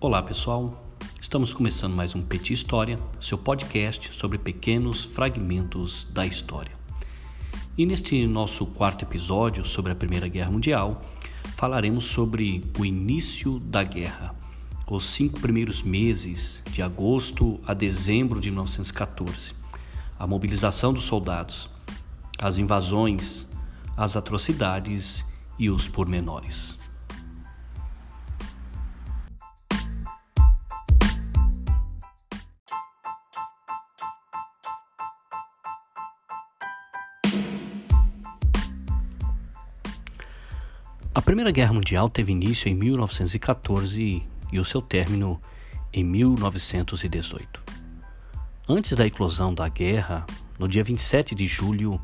Olá pessoal, estamos começando mais um Petit História, seu podcast sobre pequenos fragmentos da história. E neste nosso quarto episódio sobre a Primeira Guerra Mundial, falaremos sobre o início da guerra, os cinco primeiros meses, de agosto a dezembro de 1914, a mobilização dos soldados, as invasões, as atrocidades e os pormenores. Primeira Guerra Mundial teve início em 1914 e o seu término em 1918. Antes da eclosão da guerra, no dia 27 de julho,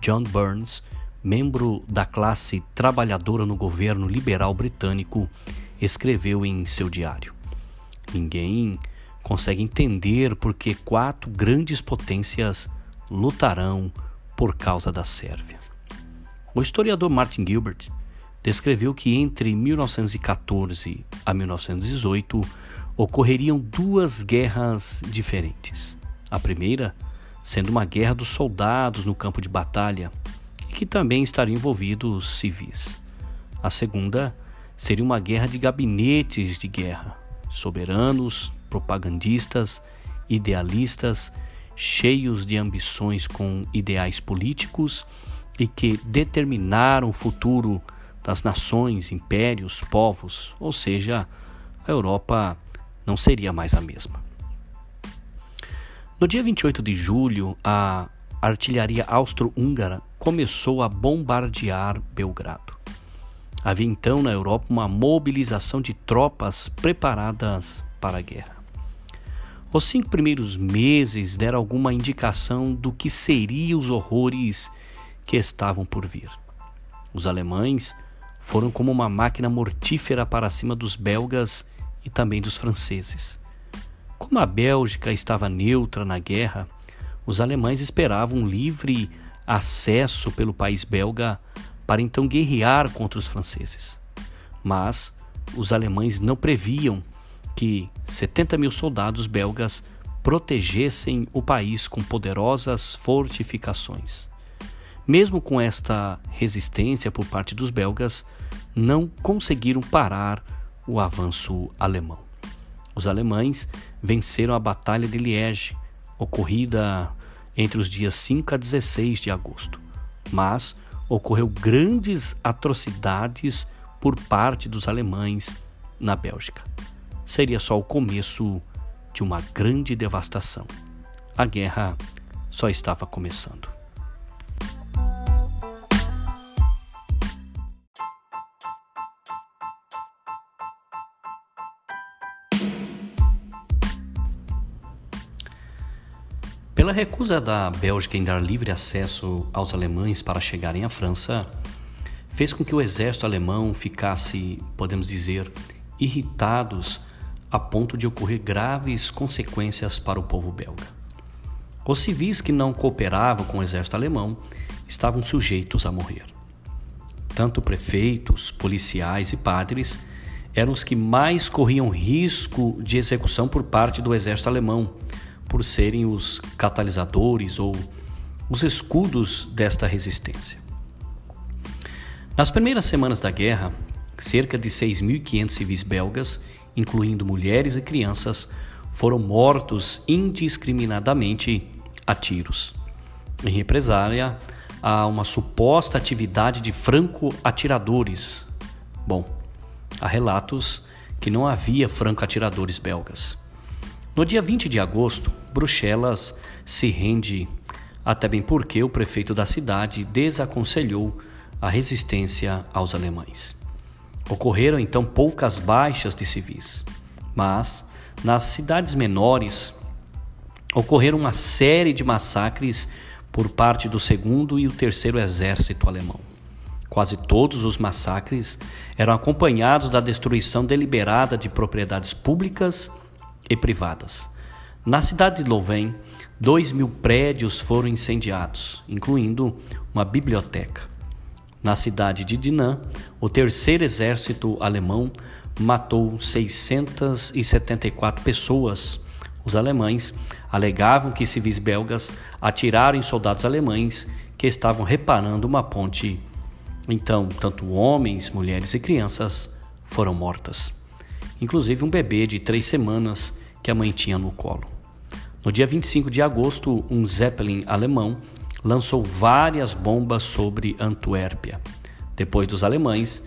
John Burns, membro da classe trabalhadora no governo liberal britânico, escreveu em seu diário: Ninguém consegue entender por que quatro grandes potências lutarão por causa da Sérvia. O historiador Martin Gilbert descreveu que entre 1914 a 1918 ocorreriam duas guerras diferentes. A primeira sendo uma guerra dos soldados no campo de batalha, e que também estariam envolvidos civis. A segunda seria uma guerra de gabinetes de guerra, soberanos, propagandistas, idealistas, cheios de ambições com ideais políticos e que determinaram o futuro das nações, impérios, povos, ou seja, a Europa não seria mais a mesma. No dia 28 de julho, a artilharia austro-húngara começou a bombardear Belgrado. Havia então na Europa uma mobilização de tropas preparadas para a guerra. Os cinco primeiros meses deram alguma indicação do que seriam os horrores que estavam por vir. Os alemães foram como uma máquina mortífera para cima dos belgas e também dos franceses. Como a Bélgica estava neutra na guerra, os alemães esperavam livre acesso pelo país belga para então guerrear contra os franceses. Mas os alemães não previam que 70 mil soldados belgas protegessem o país com poderosas fortificações. Mesmo com esta resistência por parte dos belgas, não conseguiram parar o avanço alemão. Os alemães venceram a Batalha de Liege, ocorrida entre os dias 5 a 16 de agosto, mas ocorreu grandes atrocidades por parte dos alemães na Bélgica. Seria só o começo de uma grande devastação. A guerra só estava começando. Pela recusa da Bélgica em dar livre acesso aos alemães para chegarem à França, fez com que o exército alemão ficasse, podemos dizer, irritados a ponto de ocorrer graves consequências para o povo belga. Os civis que não cooperavam com o exército alemão estavam sujeitos a morrer. Tanto prefeitos, policiais e padres eram os que mais corriam risco de execução por parte do exército alemão, por serem os catalisadores ou os escudos desta resistência. Nas primeiras semanas da guerra, cerca de 6.500 civis belgas, incluindo mulheres e crianças, foram mortos indiscriminadamente a tiros, em represália a uma suposta atividade de franco-atiradores. Bom, há relatos que não havia franco-atiradores belgas. No dia 20 de agosto, Bruxelas se rende, até bem porque o prefeito da cidade desaconselhou a resistência aos alemães. Ocorreram então poucas baixas de civis, mas nas cidades menores ocorreram uma série de massacres por parte do segundo e o terceiro exército alemão. Quase todos os massacres eram acompanhados da destruição deliberada de propriedades públicas e privadas. Na cidade de Louvain, dois mil prédios foram incendiados, incluindo uma biblioteca. Na cidade de Dinant, o terceiro exército alemão matou 674 pessoas. Os alemães alegavam que civis belgas atiraram em soldados alemães que estavam reparando uma ponte. Então, tanto homens, mulheres e crianças foram mortas, inclusive um bebê de três semanas que a mãe tinha no colo. No dia 25 de agosto, um Zeppelin alemão lançou várias bombas sobre Antuérpia. Depois dos alemães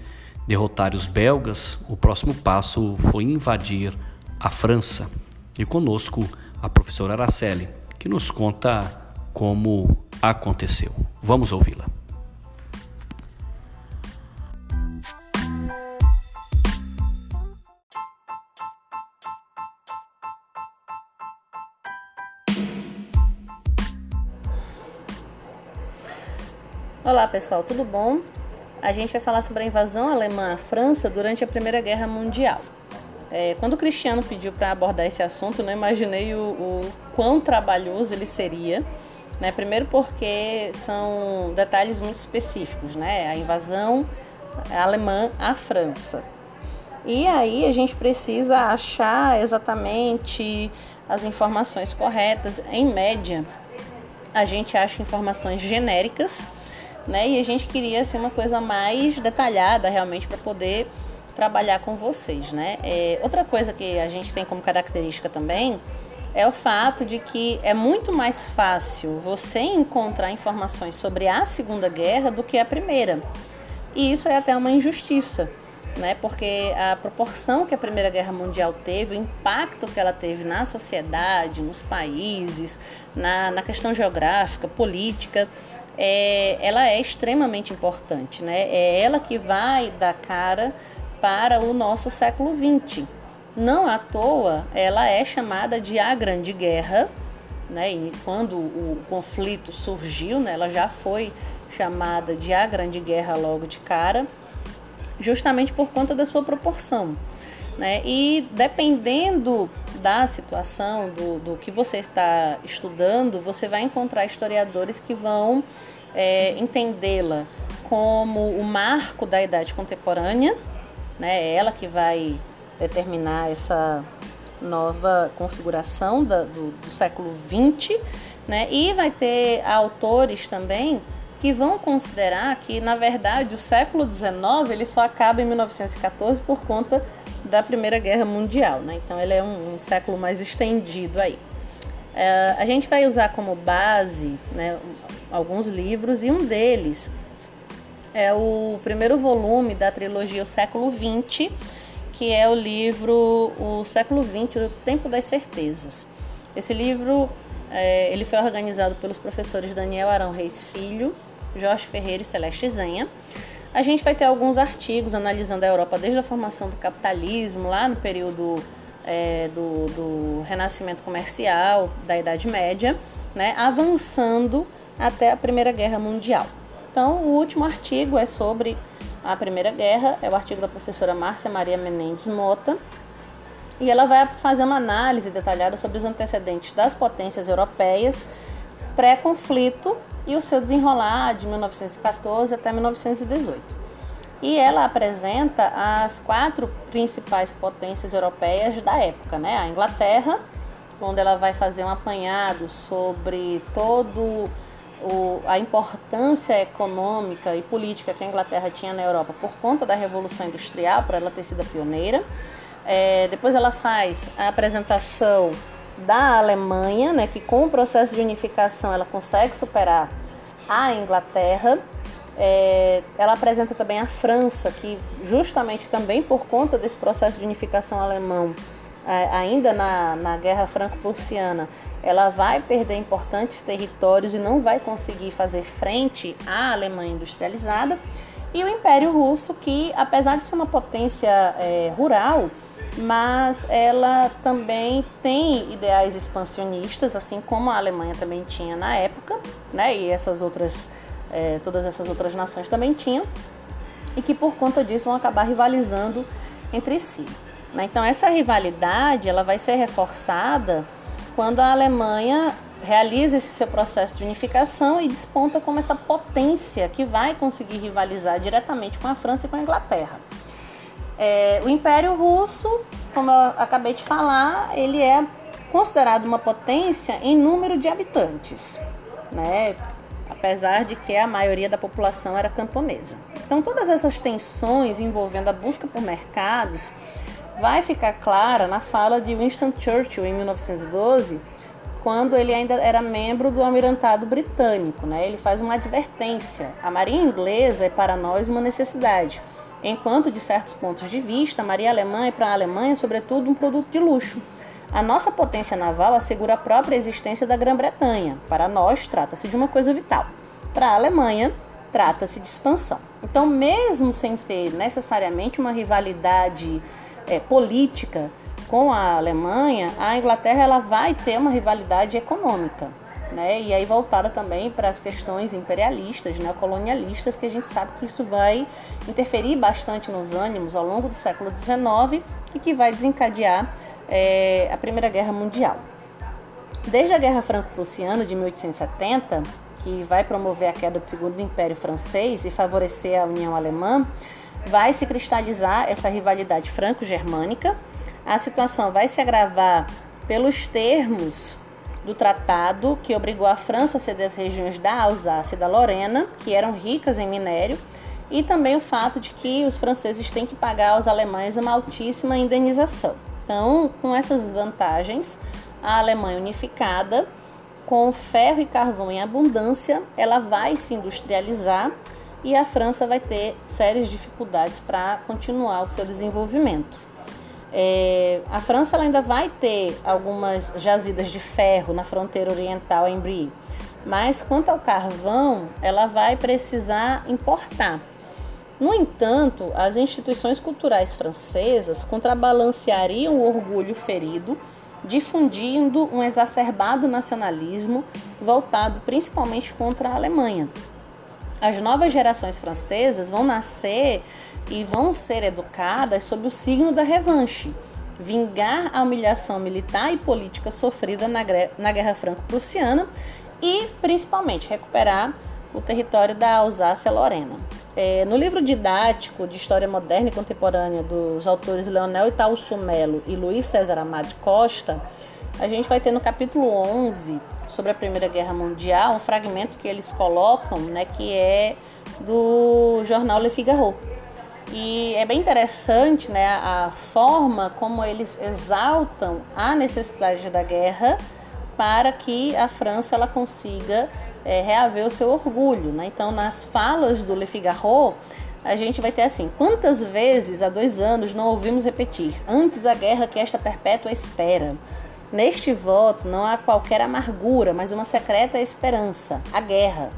derrotarem os belgas, o próximo passo foi invadir a França. E conosco a professora Araceli, que nos conta como aconteceu. Vamos ouvi-la. Olá pessoal, tudo bom? A gente vai falar sobre a invasão alemã à França durante a Primeira Guerra Mundial. É, quando o Cristiano pediu para abordar esse assunto, não imaginei o, o quão trabalhoso ele seria. Né? Primeiro porque são detalhes muito específicos, né? A invasão alemã à França. E aí a gente precisa achar exatamente as informações corretas. Em média, a gente acha informações genéricas, né? E a gente queria ser uma coisa mais detalhada realmente para poder trabalhar com vocês, né? É, outra coisa que a gente tem como característica também é o fato de que é muito mais fácil você encontrar informações sobre a Segunda Guerra do que a Primeira. E isso é até uma injustiça, né? Porque a proporção que a Primeira Guerra Mundial teve, o impacto que ela teve na sociedade, nos países, na, na questão geográfica, política, é, ela é extremamente importante, né? É ela que vai dar cara para o nosso século XX. Não à toa, ela é chamada de a Grande Guerra, né? E quando o conflito surgiu, né, ela já foi chamada de a Grande Guerra logo de cara, justamente por conta da sua proporção. Né? E dependendo da situação, do, do que você está estudando, você vai encontrar historiadores que vão é, entendê-la como o marco da idade contemporânea, né? É ela que vai determinar essa nova configuração da, do, do século XX, né? E vai ter autores também que vão considerar que, na verdade, o século XIX ele só acaba em 1914 por conta da Primeira Guerra Mundial, né? Então ele é um, um século mais estendido aí. É, a gente vai usar como base né, alguns livros e um deles é o primeiro volume da trilogia O Século XX, que é o livro O Século XX, O Tempo das Certezas. Esse livro é, ele foi organizado pelos professores Daniel Arão Reis Filho, Jorge Ferreira e Celeste Zenha. A gente vai ter alguns artigos analisando a Europa desde a formação do capitalismo, lá no período é, do, do renascimento comercial, da Idade Média, né, avançando até a Primeira Guerra Mundial. Então, o último artigo é sobre a Primeira Guerra, é o artigo da professora Márcia Maria Menendes Mota, e ela vai fazer uma análise detalhada sobre os antecedentes das potências europeias pré-conflito e o seu desenrolar de 1914 até 1918. E ela apresenta as quatro principais potências europeias da época, né? A Inglaterra, onde ela vai fazer um apanhado sobre todo o, a importância econômica e política que a Inglaterra tinha na Europa por conta da Revolução Industrial, por ela ter sido a pioneira. É, depois ela faz a apresentação da Alemanha, né, que com o processo de unificação ela consegue superar a Inglaterra. É, ela apresenta também a França, que justamente também por conta desse processo de unificação alemão, é, ainda na, na Guerra Franco-Prussiana, ela vai perder importantes territórios e não vai conseguir fazer frente à Alemanha industrializada. E o Império Russo, que apesar de ser uma potência é, rural, mas ela também tem ideais expansionistas, assim como a Alemanha também tinha na época, né? E essas outras, é, todas essas outras nações também tinham, e que por conta disso vão acabar rivalizando entre si. Né? Então essa rivalidade ela vai ser reforçada quando a Alemanha realiza esse seu processo de unificação e desponta como essa potência que vai conseguir rivalizar diretamente com a França e com a Inglaterra. É, o Império Russo, como eu acabei de falar, ele é considerado uma potência em número de habitantes, né? apesar de que a maioria da população era camponesa. Então, todas essas tensões envolvendo a busca por mercados vai ficar clara na fala de Winston Churchill em 1912, quando ele ainda era membro do Almirantado Britânico. Né? Ele faz uma advertência: a marinha inglesa é para nós uma necessidade, enquanto, de certos pontos de vista, a marinha alemã é para a Alemanha, sobretudo, um produto de luxo. A nossa potência naval assegura a própria existência da Grã-Bretanha. Para nós, trata-se de uma coisa vital. Para a Alemanha, trata-se de expansão. Então, mesmo sem ter necessariamente uma rivalidade é, política com a Alemanha, a Inglaterra ela vai ter uma rivalidade econômica. Né? E aí voltada também para as questões imperialistas, né? colonialistas, que a gente sabe que isso vai interferir bastante nos ânimos ao longo do século XIX e que vai desencadear é, a Primeira Guerra Mundial. Desde a Guerra Franco-Prussiana de 1870, que vai promover a queda do Segundo Império Francês e favorecer a União Alemã, vai se cristalizar essa rivalidade franco-germânica. A situação vai se agravar pelos termos do tratado que obrigou a França a ceder as regiões da Alsácia e da Lorena, que eram ricas em minério, e também o fato de que os franceses têm que pagar aos alemães uma altíssima indenização. Então, com essas vantagens, a Alemanha unificada, com ferro e carvão em abundância, ela vai se industrializar e a França vai ter sérias dificuldades para continuar o seu desenvolvimento. É, a França ainda vai ter algumas jazidas de ferro na fronteira oriental em Brie, mas quanto ao carvão, ela vai precisar importar. No entanto, as instituições culturais francesas contrabalanceariam o orgulho ferido, difundindo um exacerbado nacionalismo voltado principalmente contra a Alemanha. As novas gerações francesas vão nascer e vão ser educadas sob o signo da revanche, vingar a humilhação militar e política sofrida na Guerra Franco-Prussiana e, principalmente, recuperar o território da Alsácia-Lorena. É, no livro didático de História Moderna e Contemporânea dos autores Leonel Itaúso Melo e Luiz César Amado Costa, a gente vai ter no capítulo 11 sobre a Primeira Guerra Mundial um fragmento que eles colocam, né, que é do jornal Le Figaro. E é bem interessante né, a forma como eles exaltam a necessidade da guerra para que a França ela consiga é, reaver o seu orgulho. Né? Então, nas falas do Le Figaro, a gente vai ter assim: quantas vezes há dois anos não ouvimos repetir, antes a guerra que esta perpétua espera? Neste voto não há qualquer amargura, mas uma secreta esperança: a guerra.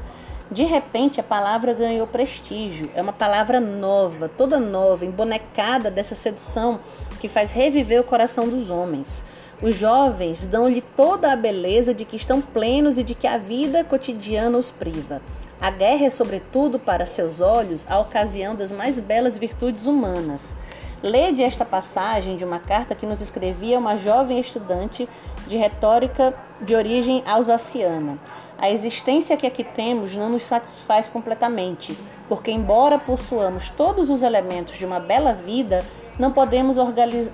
De repente a palavra ganhou prestígio, é uma palavra nova, toda nova, embonecada dessa sedução que faz reviver o coração dos homens. Os jovens dão-lhe toda a beleza de que estão plenos e de que a vida cotidiana os priva. A guerra é, sobretudo, para seus olhos, a ocasião das mais belas virtudes humanas. Lede esta passagem de uma carta que nos escrevia uma jovem estudante de retórica de origem alsaciana. A existência que aqui temos não nos satisfaz completamente, porque, embora possuamos todos os elementos de uma bela vida, não podemos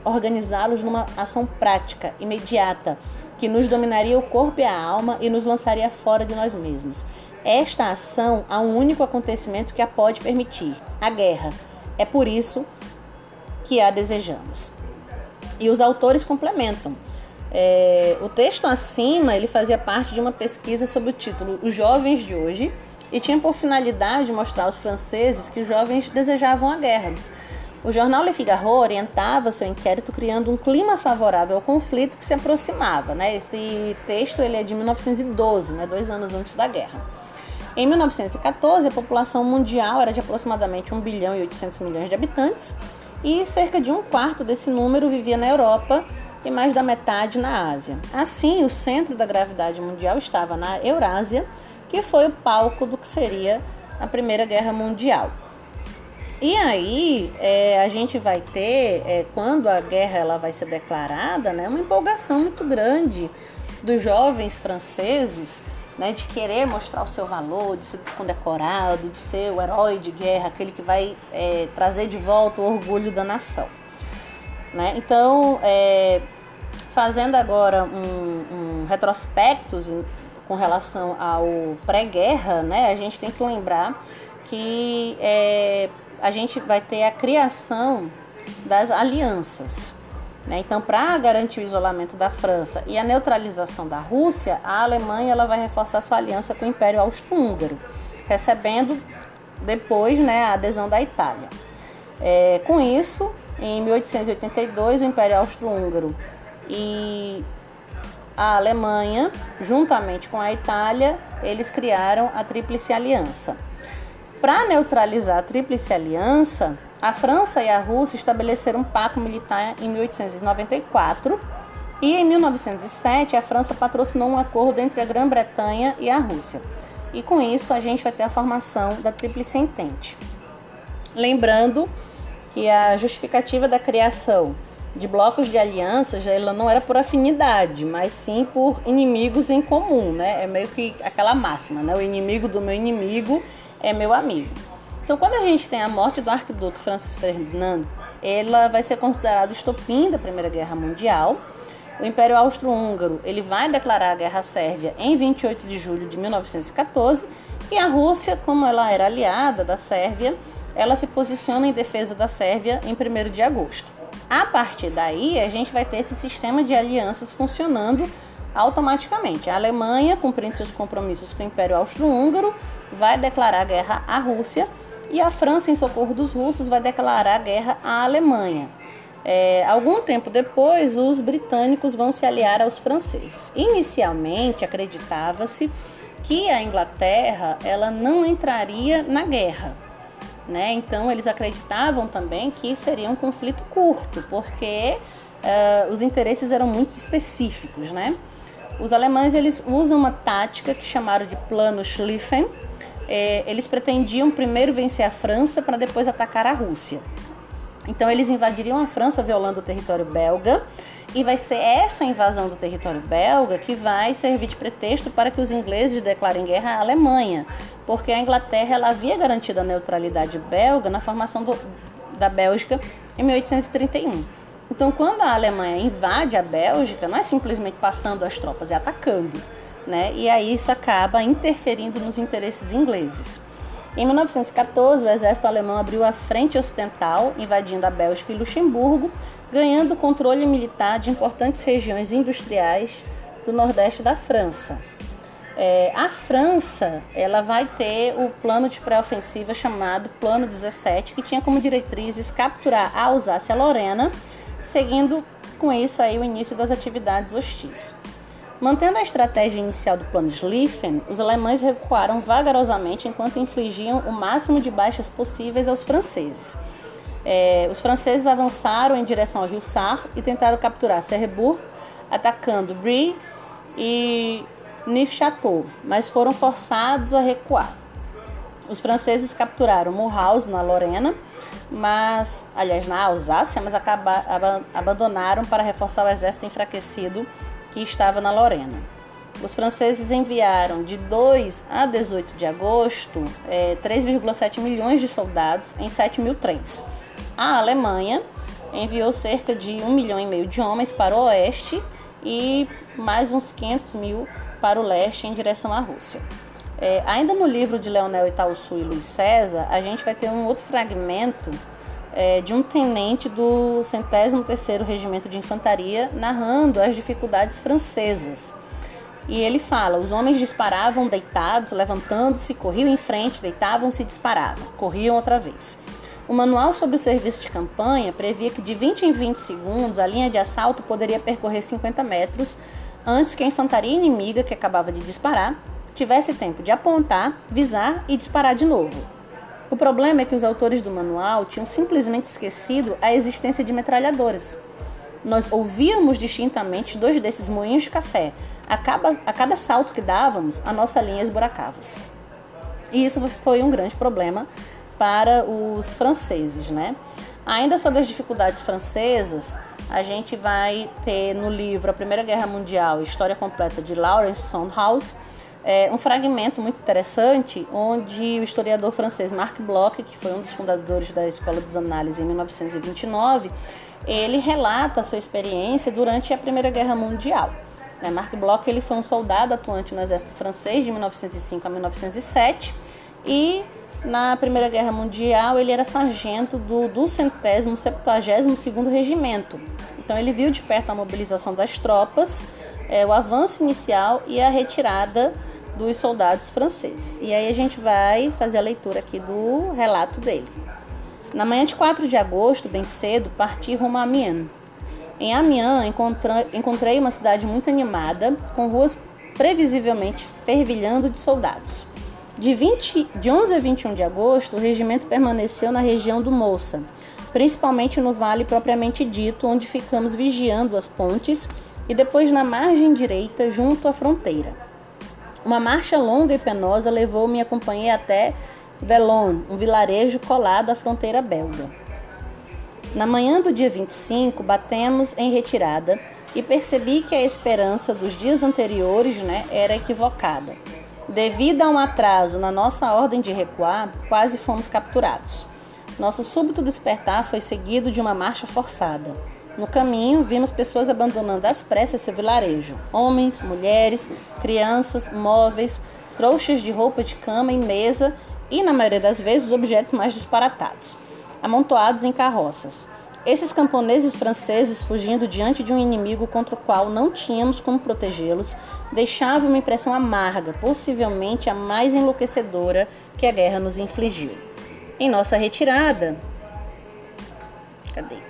organizá-los numa ação prática, imediata, que nos dominaria o corpo e a alma e nos lançaria fora de nós mesmos. Esta ação há um único acontecimento que a pode permitir: a guerra. É por isso que a desejamos. E os autores complementam. É, o texto acima ele fazia parte de uma pesquisa sob o título Os Jovens de Hoje e tinha por finalidade mostrar aos franceses que os jovens desejavam a guerra o jornal Le Figaro orientava seu inquérito criando um clima favorável ao conflito que se aproximava. Né? Esse texto ele é de 1912, né? dois anos antes da guerra. Em 1914, a população mundial era de aproximadamente 1 bilhão e 800 milhões de habitantes e cerca de um quarto desse número vivia na Europa e mais da metade na Ásia. Assim, o centro da gravidade mundial estava na Eurásia, que foi o palco do que seria a Primeira Guerra Mundial. E aí é, a gente vai ter, é, quando a guerra ela vai ser declarada, né, uma empolgação muito grande dos jovens franceses né, de querer mostrar o seu valor, de ser condecorado, de ser o herói de guerra, aquele que vai é, trazer de volta o orgulho da nação. Né? Então, é, fazendo agora um, um com relação ao pré-guerra, né, a gente tem que lembrar que é, a gente vai ter a criação das alianças. Né? Então, para garantir o isolamento da França e a neutralização da Rússia, a Alemanha ela vai reforçar sua aliança com o Império Austro-Húngaro, recebendo depois né, a adesão da Itália. É, com isso, em 1882, o Império Austro-Húngaro e a Alemanha, juntamente com a Itália, eles criaram a Tríplice Aliança. Para neutralizar a Tríplice Aliança, a França e a Rússia estabeleceram um pacto militar em 1894 e em 1907 a França patrocinou um acordo entre a Grã-Bretanha e a Rússia. E com isso a gente vai ter a formação da Tríplice Entente. Lembrando que a justificativa da criação de blocos de alianças ela não era por afinidade, mas sim por inimigos em comum, né? É meio que aquela máxima, né? O inimigo do meu inimigo é meu amigo. Então, quando a gente tem a morte do arquiduque Francis Ferdinando, ela vai ser considerada o estopim da Primeira Guerra Mundial. O Império Austro-Húngaro ele vai declarar a Guerra Sérvia em 28 de julho de 1914 e a Rússia, como ela era aliada da Sérvia, ela se posiciona em defesa da Sérvia em 1 de agosto. A partir daí, a gente vai ter esse sistema de alianças funcionando automaticamente. A Alemanha, cumprindo seus compromissos com o Império Austro-Húngaro, vai declarar guerra à Rússia e a França, em socorro dos russos, vai declarar guerra à Alemanha. É, algum tempo depois, os britânicos vão se aliar aos franceses. Inicialmente, acreditava-se que a Inglaterra ela não entraria na guerra. Né? Então, eles acreditavam também que seria um conflito curto, porque uh, os interesses eram muito específicos. Né? Os alemães eles usam uma tática que chamaram de plano Schlieffen, é, eles pretendiam primeiro vencer a França para depois atacar a Rússia. Então eles invadiriam a França violando o território belga e vai ser essa invasão do território belga que vai servir de pretexto para que os ingleses declarem guerra à Alemanha, porque a Inglaterra ela havia garantido a neutralidade belga na formação do, da Bélgica em 1831. Então, quando a Alemanha invade a Bélgica, não é simplesmente passando as tropas, é atacando né? E aí isso acaba interferindo nos interesses ingleses. Em 1914, o exército alemão abriu a frente ocidental, invadindo a Bélgica e Luxemburgo, ganhando controle militar de importantes regiões industriais do nordeste da França. É, a França ela vai ter o plano de pré-ofensiva chamado Plano 17, que tinha como diretrizes capturar a Alsácia-Lorena, seguindo com isso aí o início das atividades hostis. Mantendo a estratégia inicial do plano Schlieffen, os alemães recuaram vagarosamente enquanto infligiam o máximo de baixas possíveis aos franceses. É, os franceses avançaram em direção ao rio Sar e tentaram capturar Cherbourg, atacando Brie e Neufchâteau, mas foram forçados a recuar. Os franceses capturaram Mulhouse, na Lorena, mas, aliás, na Alsácia, mas acabaram, abandonaram para reforçar o exército enfraquecido que estava na Lorena. Os franceses enviaram de 2 a 18 de agosto é, 3,7 milhões de soldados em 7 mil trens. A Alemanha enviou cerca de 1 milhão e meio de homens para o oeste e mais uns 500 mil para o leste em direção à Rússia. É, ainda no livro de Leonel Itaúsu e Luiz César, a gente vai ter um outro fragmento é, de um tenente do 103º Regimento de Infantaria narrando as dificuldades francesas. E ele fala: os homens disparavam deitados, levantando-se, corriam em frente, deitavam-se e disparavam, corriam outra vez. O manual sobre o serviço de campanha previa que de 20 em 20 segundos a linha de assalto poderia percorrer 50 metros antes que a infantaria inimiga que acabava de disparar tivesse tempo de apontar, visar e disparar de novo. O problema é que os autores do manual tinham simplesmente esquecido a existência de metralhadoras. Nós ouvíamos distintamente dois desses moinhos de café. A cada, a cada salto que dávamos, a nossa linha esburacava-se. E isso foi um grande problema para os franceses, né? Ainda sobre as dificuldades francesas, a gente vai ter no livro A Primeira Guerra Mundial, História Completa de Lawrence Sondhaus, é, um fragmento muito interessante onde o historiador francês Marc Bloch, que foi um dos fundadores da Escola dos Análises em 1929, ele relata a sua experiência durante a Primeira Guerra Mundial. Né? Marc Bloch ele foi um soldado atuante no exército francês de 1905 a 1907 e na Primeira Guerra Mundial ele era sargento do, centésimo, septuagésimo segundo regimento. Então ele viu de perto a mobilização das tropas, é, o avanço inicial e a retirada dos soldados franceses. E aí a gente vai fazer a leitura aqui do relato dele. Na manhã de 4 de agosto, bem cedo, parti rumo a Amiens. Em Amiens, encontrei uma cidade muito animada, com ruas previsivelmente fervilhando de soldados. De, 20, de 11 a 21 de agosto, o regimento permaneceu na região do Moça, principalmente no vale propriamente dito, onde ficamos vigiando as pontes, e depois na margem direita, junto à fronteira. Uma marcha longa e penosa levou-me e acompanhei até Velon, um vilarejo colado à fronteira belga. Na manhã do dia 25, batemos em retirada e percebi que a esperança dos dias anteriores né, era equivocada. Devido a um atraso na nossa ordem de recuar, quase fomos capturados. Nosso súbito despertar foi seguido de uma marcha forçada. No caminho, vimos pessoas abandonando às pressas seu vilarejo: homens, mulheres, crianças, móveis, trouxas de roupa de cama e mesa e, na maioria das vezes, os objetos mais disparatados, amontoados em carroças. Esses camponeses franceses, fugindo diante de um inimigo contra o qual não tínhamos como protegê-los, deixavam uma impressão amarga, possivelmente a mais enlouquecedora que a guerra nos infligiu. Em nossa retirada. Cadê?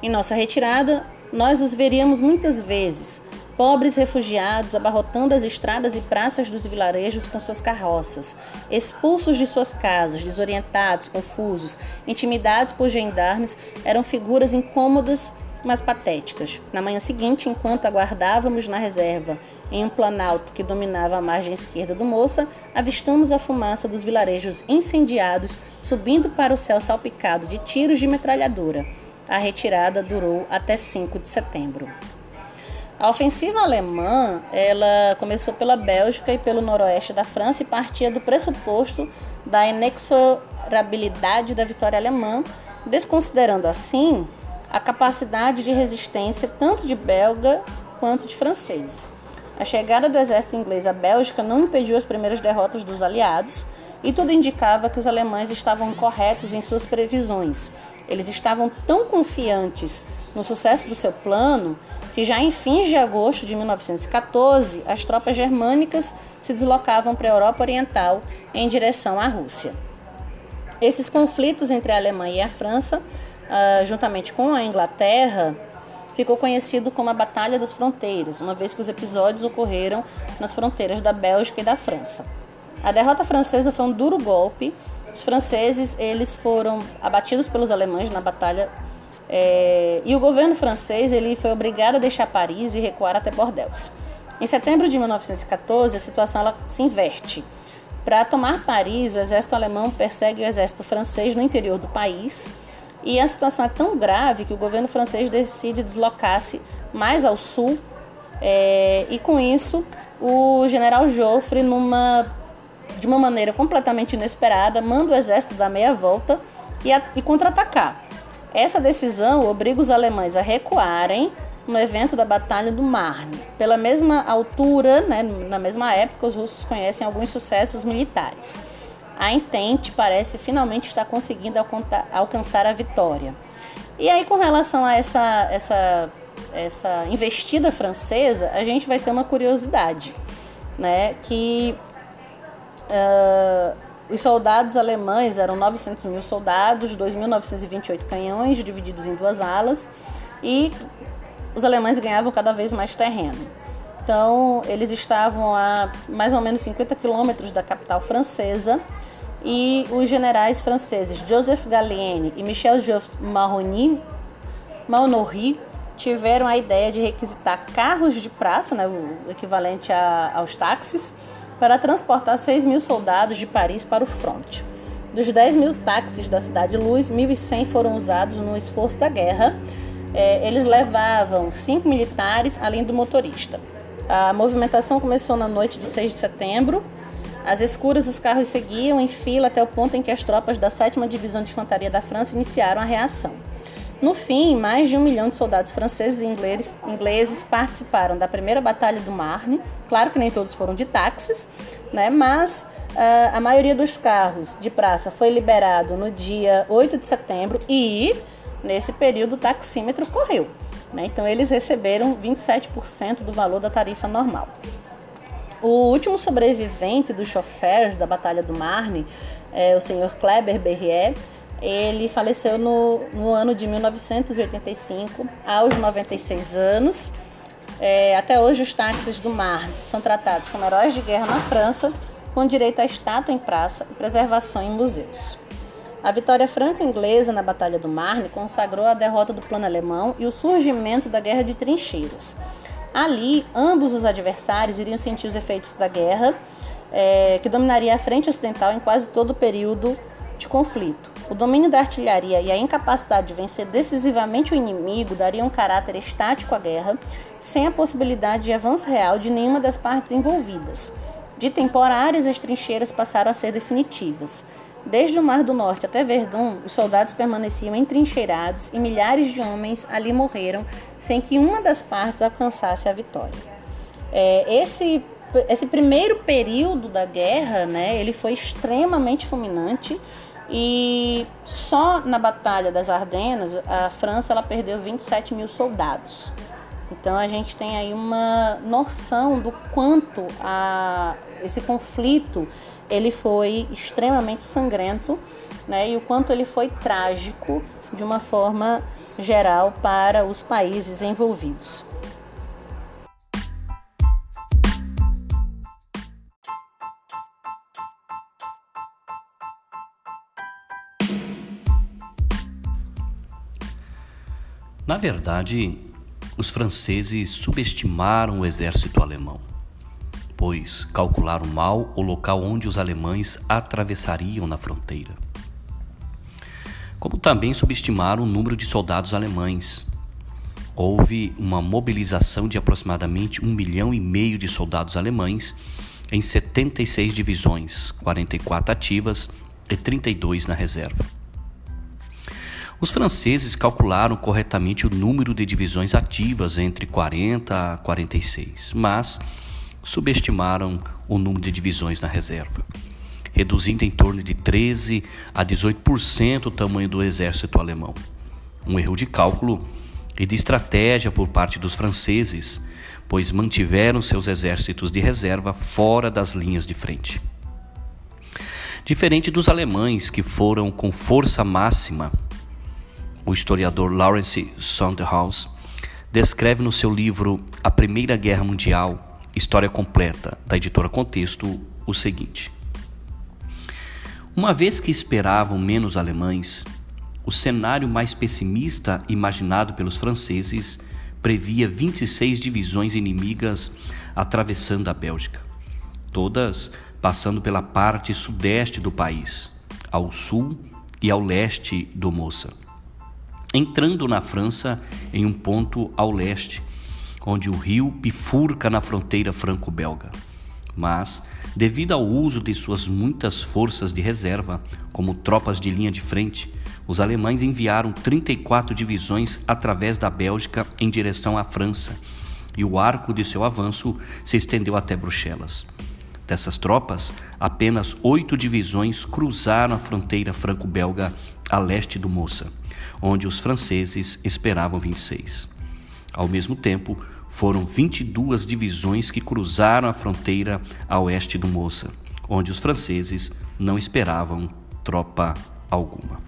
Em nossa retirada, nós os veríamos muitas vezes, pobres refugiados abarrotando as estradas e praças dos vilarejos com suas carroças, expulsos de suas casas, desorientados, confusos, intimidados por gendarmes, eram figuras incômodas, mas patéticas. Na manhã seguinte, enquanto aguardávamos na reserva, em um planalto que dominava a margem esquerda do Moça, avistamos a fumaça dos vilarejos incendiados subindo para o céu salpicado de tiros de metralhadora. A retirada durou até 5 de setembro. A ofensiva alemã, ela começou pela Bélgica e pelo noroeste da França e partia do pressuposto da inexorabilidade da vitória alemã, desconsiderando assim a capacidade de resistência tanto de belga quanto de franceses. A chegada do exército inglês à Bélgica não impediu as primeiras derrotas dos aliados, e tudo indicava que os alemães estavam corretos em suas previsões. Eles estavam tão confiantes no sucesso do seu plano que já em fins de agosto de 1914, as tropas germânicas se deslocavam para a Europa Oriental em direção à Rússia. Esses conflitos entre a Alemanha e a França, uh, juntamente com a Inglaterra, ficou conhecido como a Batalha das Fronteiras, uma vez que os episódios ocorreram nas fronteiras da Bélgica e da França. A derrota francesa foi um duro golpe. Os franceses eles foram abatidos pelos alemães na batalha é, e o governo francês ele foi obrigado a deixar Paris e recuar até Bordeaux. Em setembro de 1914, a situação ela se inverte. Para tomar Paris, o exército alemão persegue o exército francês no interior do país. E a situação é tão grave que o governo francês decide deslocar-se mais ao sul. É, e com isso, o general Joffre, numa, de uma maneira completamente inesperada, manda o exército dar meia volta e, e contra-atacar. Essa decisão obriga os alemães a recuarem no evento da Batalha do Marne. Pela mesma altura, né, na mesma época, os russos conhecem alguns sucessos militares. A Entente parece finalmente estar conseguindo alcançar a vitória. E aí, com relação a essa, essa, essa investida francesa, a gente vai ter uma curiosidade, né? Que uh, os soldados alemães eram 900 mil soldados, 2.928 canhões divididos em duas alas e os alemães ganhavam cada vez mais terreno. Então, eles estavam a mais ou menos 50 quilômetros da capital francesa e os generais franceses Joseph Gallieni e Michel-Joseph Malnory tiveram a ideia de requisitar carros de praça, né, o equivalente a, aos táxis, para transportar 6 mil soldados de Paris para o fronte. Dos 10 mil táxis da Cidade Luz, 1.100 foram usados no esforço da guerra. É, eles levavam cinco militares, além do motorista. A movimentação começou na noite de 6 de setembro. Às escuras, os carros seguiam em fila até o ponto em que as tropas da 7 Divisão de Infantaria da França iniciaram a reação. No fim, mais de um milhão de soldados franceses e ingleses, ingleses participaram da primeira Batalha do Marne. Claro que nem todos foram de táxis, né? mas uh, a maioria dos carros de praça foi liberado no dia 8 de setembro e, nesse período, o taxímetro correu. Né? Então, eles receberam 27% do valor da tarifa normal. O último sobrevivente dos chofers da Batalha do Marne, é o senhor Kleber Berrier, ele faleceu no, no ano de 1985, aos 96 anos. É, até hoje, os táxis do mar são tratados como heróis de guerra na França, com direito à estátua em praça e preservação em museus. A vitória franco-inglesa na Batalha do Marne consagrou a derrota do plano alemão e o surgimento da Guerra de Trincheiras. Ali, ambos os adversários iriam sentir os efeitos da guerra, é, que dominaria a frente ocidental em quase todo o período de conflito. O domínio da artilharia e a incapacidade de vencer decisivamente o inimigo dariam um caráter estático à guerra, sem a possibilidade de avanço real de nenhuma das partes envolvidas. De temporárias, as trincheiras passaram a ser definitivas. Desde o Mar do Norte até Verdun, os soldados permaneciam entrincheirados e milhares de homens ali morreram sem que uma das partes alcançasse a vitória. É, esse, esse primeiro período da guerra, né, ele foi extremamente fulminante. E só na Batalha das Ardenas, a França ela perdeu 27 mil soldados. Então a gente tem aí uma noção do quanto a, esse conflito ele foi extremamente sangrento, né? E o quanto ele foi trágico de uma forma geral para os países envolvidos. Na verdade, os franceses subestimaram o exército alemão, pois calcularam mal o local onde os alemães atravessariam na fronteira. Como também subestimaram o número de soldados alemães. Houve uma mobilização de aproximadamente um milhão e meio de soldados alemães em 76 divisões, 44 ativas e 32 na reserva. Os franceses calcularam corretamente o número de divisões ativas entre 40 a 46, mas subestimaram o número de divisões na reserva, reduzindo em torno de 13 a 18% o tamanho do exército alemão. Um erro de cálculo e de estratégia por parte dos franceses, pois mantiveram seus exércitos de reserva fora das linhas de frente. Diferente dos alemães, que foram com força máxima o historiador Lawrence Sondhaus descreve no seu livro A Primeira Guerra Mundial, História Completa, da editora Contexto, o seguinte: Uma vez que esperavam menos alemães, o cenário mais pessimista imaginado pelos franceses previa 26 divisões inimigas atravessando a Bélgica, todas passando pela parte sudeste do país, ao sul e ao leste do Moça entrando na França em um ponto ao leste, onde o rio bifurca na fronteira franco-belga. Mas, devido ao uso de suas muitas forças de reserva, como tropas de linha de frente, os alemães enviaram 34 divisões através da Bélgica em direção à França, e o arco de seu avanço se estendeu até Bruxelas. Dessas tropas, apenas oito divisões cruzaram a fronteira franco-belga a leste do Moça onde os franceses esperavam 26. Ao mesmo tempo, foram 22 divisões que cruzaram a fronteira a oeste do Moça, onde os franceses não esperavam tropa alguma.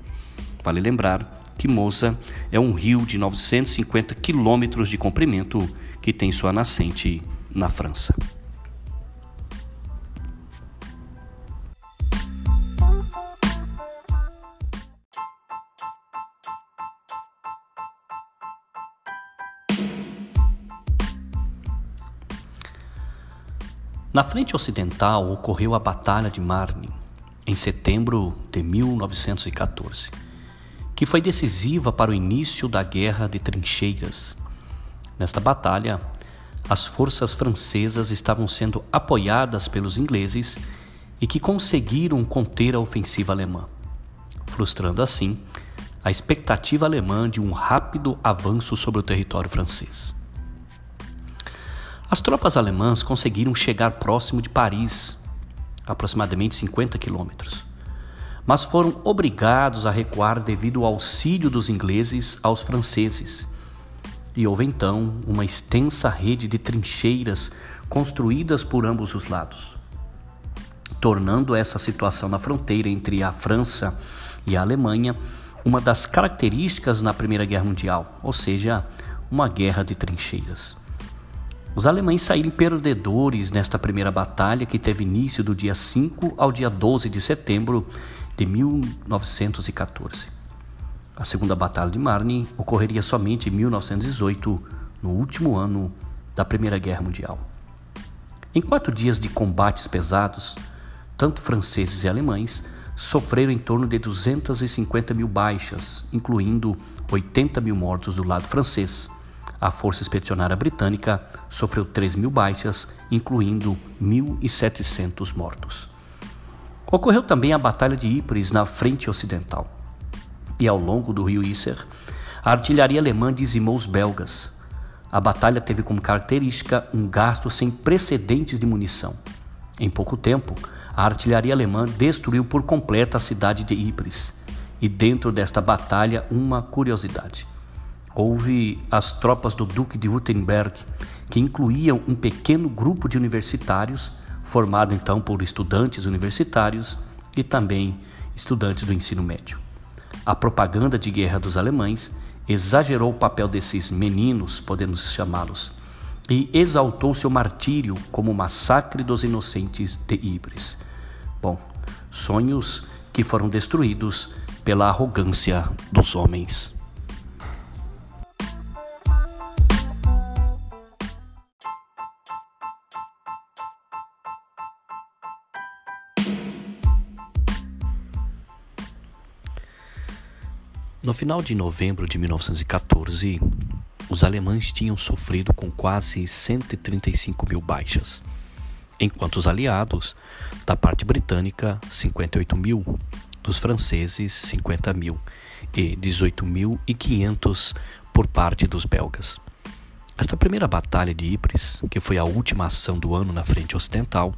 Vale lembrar que Moça é um rio de 950 quilômetros de comprimento que tem sua nascente na França. Na frente ocidental ocorreu a Batalha de Marne, em setembro de 1914, que foi decisiva para o início da Guerra de Trincheiras. Nesta batalha, as forças francesas estavam sendo apoiadas pelos ingleses e que conseguiram conter a ofensiva alemã, frustrando assim a expectativa alemã de um rápido avanço sobre o território francês. As tropas alemãs conseguiram chegar próximo de Paris, aproximadamente 50 quilômetros, mas foram obrigados a recuar devido ao auxílio dos ingleses aos franceses. E houve então uma extensa rede de trincheiras construídas por ambos os lados, tornando essa situação na fronteira entre a França e a Alemanha uma das características na Primeira Guerra Mundial, ou seja, uma guerra de trincheiras. Os alemães saíram perdedores nesta primeira batalha que teve início do dia 5 ao dia 12 de setembro de 1914. A segunda Batalha de Marne ocorreria somente em 1918, no último ano da Primeira Guerra Mundial. Em quatro dias de combates pesados, tanto franceses e alemães sofreram em torno de 250 mil baixas, incluindo 80 mil mortos do lado francês. A Força Expedicionária Britânica sofreu 3 mil baixas, incluindo 1.700 mortos. Ocorreu também a Batalha de Ypres na frente ocidental. E ao longo do rio Isser, a artilharia alemã dizimou os belgas. A batalha teve como característica um gasto sem precedentes de munição. Em pouco tempo, a artilharia alemã destruiu por completo a cidade de Ypres. E dentro desta batalha, uma curiosidade. Houve as tropas do Duque de Württemberg, que incluíam um pequeno grupo de universitários, formado então por estudantes universitários e também estudantes do ensino médio. A propaganda de guerra dos alemães exagerou o papel desses meninos, podemos chamá-los, e exaltou seu martírio como o massacre dos inocentes de Ibris. Bom, sonhos que foram destruídos pela arrogância dos homens. No final de novembro de 1914, os alemães tinham sofrido com quase 135 mil baixas, enquanto os aliados, da parte britânica, 58 mil, dos franceses, 50 mil e 18.500 por parte dos belgas. Esta primeira batalha de Ypres, que foi a última ação do ano na frente ocidental,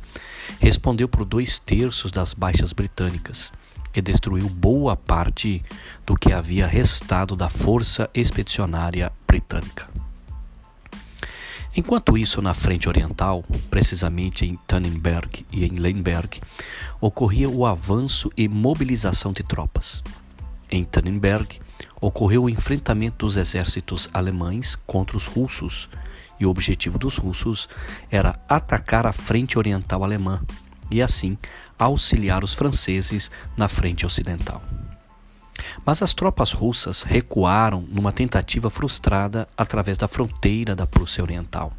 respondeu por dois terços das baixas britânicas e destruiu boa parte do que havia restado da força expedicionária britânica. Enquanto isso, na frente oriental, precisamente em Tannenberg e em Lemberg, ocorria o avanço e mobilização de tropas. Em Tannenberg, ocorreu o enfrentamento dos exércitos alemães contra os russos, e o objetivo dos russos era atacar a frente oriental alemã e, assim, auxiliar os franceses na frente ocidental. Mas as tropas russas recuaram numa tentativa frustrada através da fronteira da Prússia Oriental.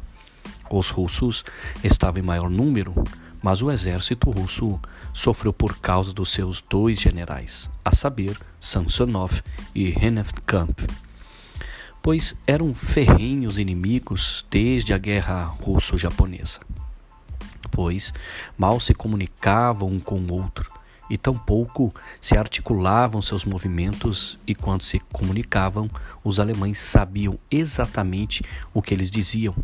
Os russos estavam em maior número, mas o exército russo sofreu por causa dos seus dois generais, a saber, Samsonov e Rennefkamp, pois eram ferrenhos inimigos desde a guerra russo-japonesa. Pois mal se comunicavam um com o outro e tampouco se articulavam seus movimentos, e quando se comunicavam, os alemães sabiam exatamente o que eles diziam.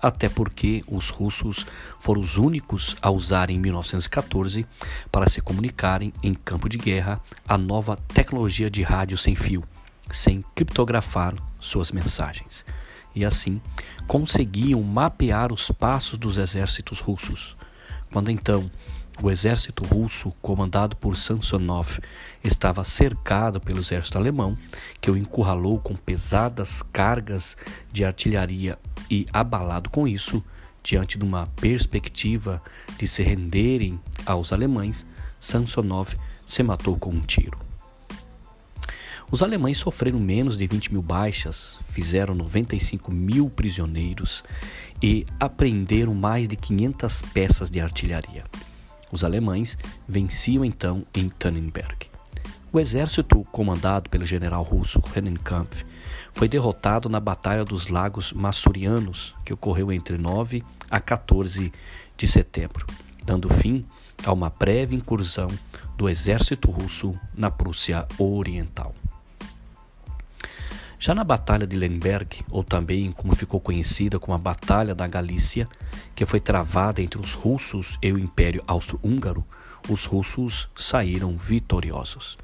Até porque os russos foram os únicos a usar em 1914 para se comunicarem em campo de guerra a nova tecnologia de rádio sem fio, sem criptografar suas mensagens. E assim conseguiam mapear os passos dos exércitos russos. Quando então o exército russo, comandado por Samsonov, estava cercado pelo exército alemão, que o encurralou com pesadas cargas de artilharia e, abalado com isso, diante de uma perspectiva de se renderem aos alemães, Samsonov se matou com um tiro. Os alemães sofreram menos de 20 mil baixas, fizeram 95 mil prisioneiros e apreenderam mais de 500 peças de artilharia. Os alemães venciam então em Tannenberg. O exército, comandado pelo general russo Rennenkampf, foi derrotado na Batalha dos Lagos Massurianos, que ocorreu entre 9 a 14 de setembro, dando fim a uma breve incursão do exército russo na Prússia Oriental. Já na Batalha de Lemberg, ou também como ficou conhecida como a Batalha da Galícia, que foi travada entre os russos e o Império Austro-Húngaro, os russos saíram vitoriosos.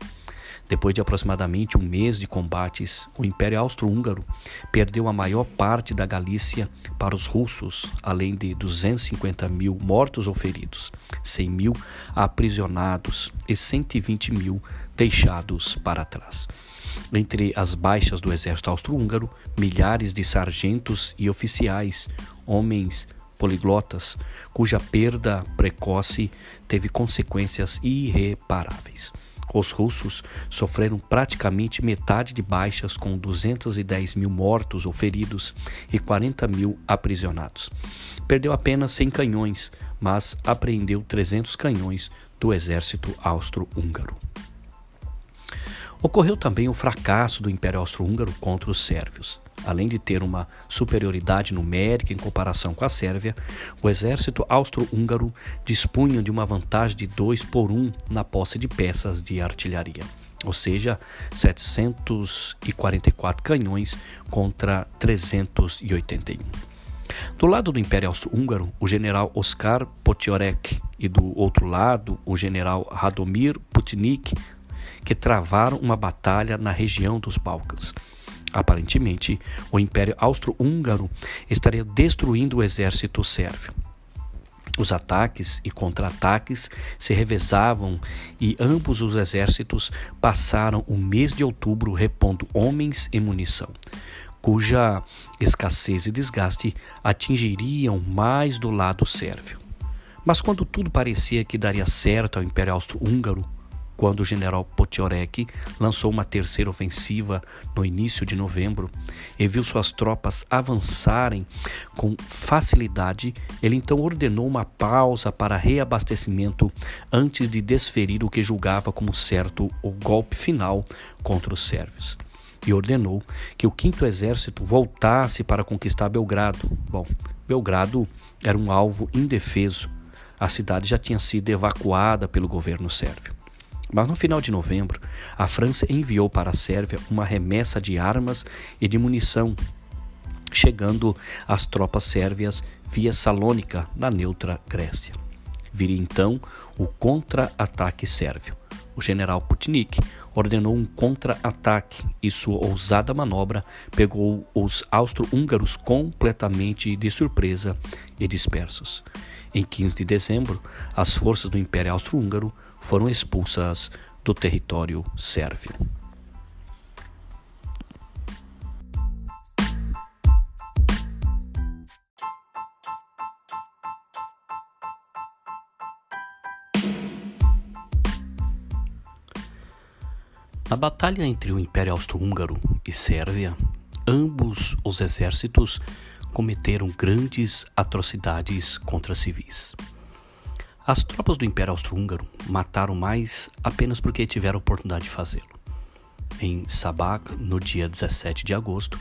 Depois de aproximadamente um mês de combates, o Império Austro-Húngaro perdeu a maior parte da Galícia para os russos, além de 250 mil mortos ou feridos, 100 mil aprisionados e 120 mil deixados para trás. Entre as baixas do exército austro-húngaro, milhares de sargentos e oficiais, homens poliglotas, cuja perda precoce teve consequências irreparáveis. Os russos sofreram praticamente metade de baixas, com 210 mil mortos ou feridos e 40 mil aprisionados. Perdeu apenas 100 canhões, mas apreendeu 300 canhões do exército austro-húngaro. Ocorreu também o fracasso do Império Austro-Húngaro contra os sérvios. Além de ter uma superioridade numérica em comparação com a Sérvia, o exército austro-húngaro dispunha de uma vantagem de 2 por 1 um na posse de peças de artilharia, ou seja, 744 canhões contra 381. Do lado do Império Austro-Húngaro, o general Oskar Potiorek e do outro lado, o general Radomir Putnik que travaram uma batalha na região dos Balcãs. Aparentemente, o Império Austro-Húngaro estaria destruindo o exército sérvio. Os ataques e contra-ataques se revezavam e ambos os exércitos passaram o mês de outubro repondo homens e munição, cuja escassez e desgaste atingiriam mais do lado sérvio. Mas quando tudo parecia que daria certo ao Império Austro-Húngaro, quando o general Potiorek lançou uma terceira ofensiva no início de novembro e viu suas tropas avançarem com facilidade, ele então ordenou uma pausa para reabastecimento antes de desferir o que julgava como certo o golpe final contra os sérvios e ordenou que o quinto exército voltasse para conquistar Belgrado. Bom, Belgrado era um alvo indefeso. A cidade já tinha sido evacuada pelo governo sérvio. Mas no final de novembro, a França enviou para a Sérvia uma remessa de armas e de munição, chegando às tropas sérvias via Salônica, na neutra Grécia. Viria então o contra-ataque sérvio. O general Putnik ordenou um contra-ataque e sua ousada manobra pegou os austro-húngaros completamente de surpresa e dispersos. Em 15 de dezembro, as forças do Império Austro-Húngaro foram expulsas do território sérvio. Na batalha entre o Império Austro-Húngaro e Sérvia, ambos os exércitos cometeram grandes atrocidades contra civis. As tropas do Império Austro-Húngaro mataram mais apenas porque tiveram oportunidade de fazê-lo. Em Sabak, no dia 17 de agosto,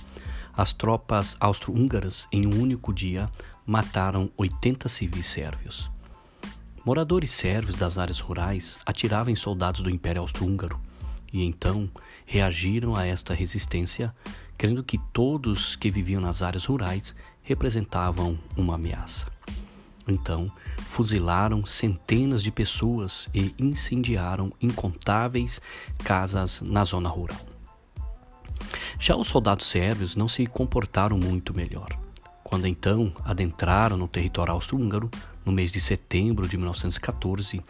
as tropas austro-húngaras, em um único dia, mataram 80 civis sérvios. Moradores sérvios das áreas rurais atiravam em soldados do Império Austro-Húngaro e então reagiram a esta resistência, crendo que todos que viviam nas áreas rurais representavam uma ameaça. Então, fuzilaram centenas de pessoas e incendiaram incontáveis casas na zona rural. Já os soldados sérvios não se comportaram muito melhor. Quando então adentraram no território austro-húngaro, no mês de setembro de 1914,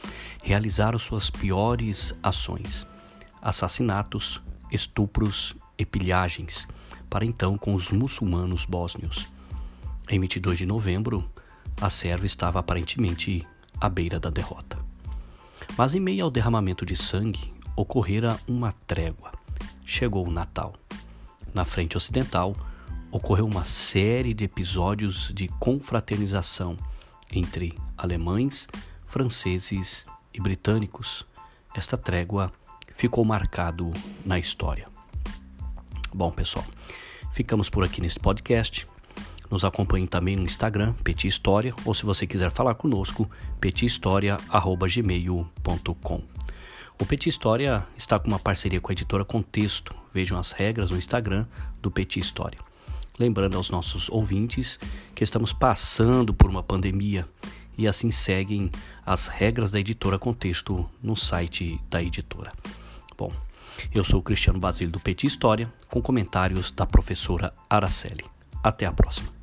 realizaram suas piores ações: assassinatos, estupros e pilhagens, para então com os muçulmanos bósnios. Em 22 de novembro, a Sérvia estava aparentemente à beira da derrota. Mas em meio ao derramamento de sangue, ocorrera uma trégua. Chegou o Natal. Na frente ocidental, ocorreu uma série de episódios de confraternização entre alemães, franceses e britânicos. Esta trégua ficou marcado na história. Bom, pessoal, ficamos por aqui nesse podcast. Nos acompanhe também no Instagram, Petit História, ou se você quiser falar conosco, petihistoria.gmail.com. O Petit História está com uma parceria com a editora Contexto. Vejam as regras no Instagram do Petit História. Lembrando aos nossos ouvintes que estamos passando por uma pandemia e assim seguem as regras da editora Contexto no site da editora. Bom, eu sou o Cristiano Basílio do Petit História, com comentários da professora Araceli. Até a próxima.